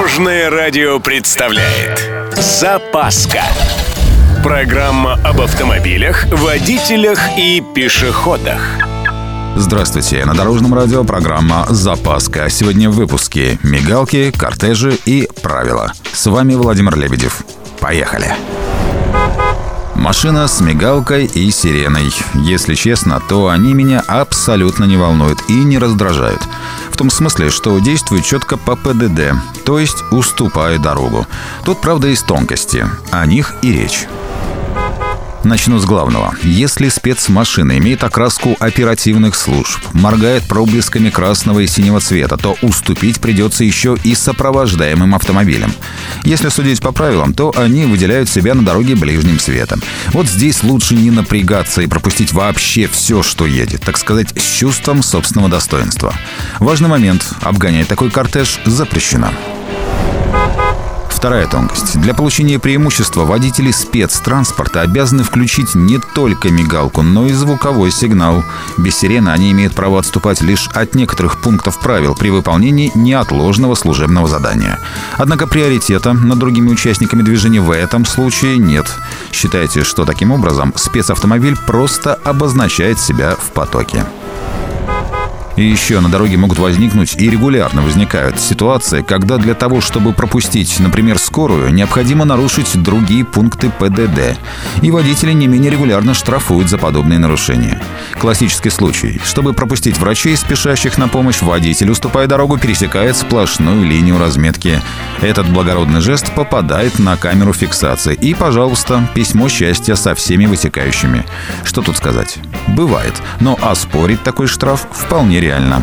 Дорожное радио представляет Запаска Программа об автомобилях, водителях и пешеходах Здравствуйте, на Дорожном радио программа «Запаска». Сегодня в выпуске «Мигалки», «Кортежи» и «Правила». С вами Владимир Лебедев. Поехали! Машина с мигалкой и сиреной. Если честно, то они меня абсолютно не волнуют и не раздражают. Том смысле, что действуют четко по ПДД, то есть уступая дорогу. Тут, правда, есть тонкости. О них и речь. Начну с главного. Если спецмашина имеет окраску оперативных служб, моргает проблесками красного и синего цвета, то уступить придется еще и сопровождаемым автомобилем. Если судить по правилам, то они выделяют себя на дороге ближним светом. Вот здесь лучше не напрягаться и пропустить вообще все, что едет, так сказать, с чувством собственного достоинства. Важный момент – обгонять такой кортеж запрещено. Вторая тонкость. Для получения преимущества водители спецтранспорта обязаны включить не только мигалку, но и звуковой сигнал. Без сирены они имеют право отступать лишь от некоторых пунктов правил при выполнении неотложного служебного задания. Однако приоритета над другими участниками движения в этом случае нет. Считайте, что таким образом спецавтомобиль просто обозначает себя в потоке. И еще на дороге могут возникнуть и регулярно возникают ситуации, когда для того, чтобы пропустить, например, скорую, необходимо нарушить другие пункты ПДД. И водители не менее регулярно штрафуют за подобные нарушения. Классический случай. Чтобы пропустить врачей, спешащих на помощь, водитель, уступая дорогу, пересекает сплошную линию разметки. Этот благородный жест попадает на камеру фиксации. И, пожалуйста, письмо счастья со всеми вытекающими. Что тут сказать? Бывает. Но оспорить такой штраф вполне реально.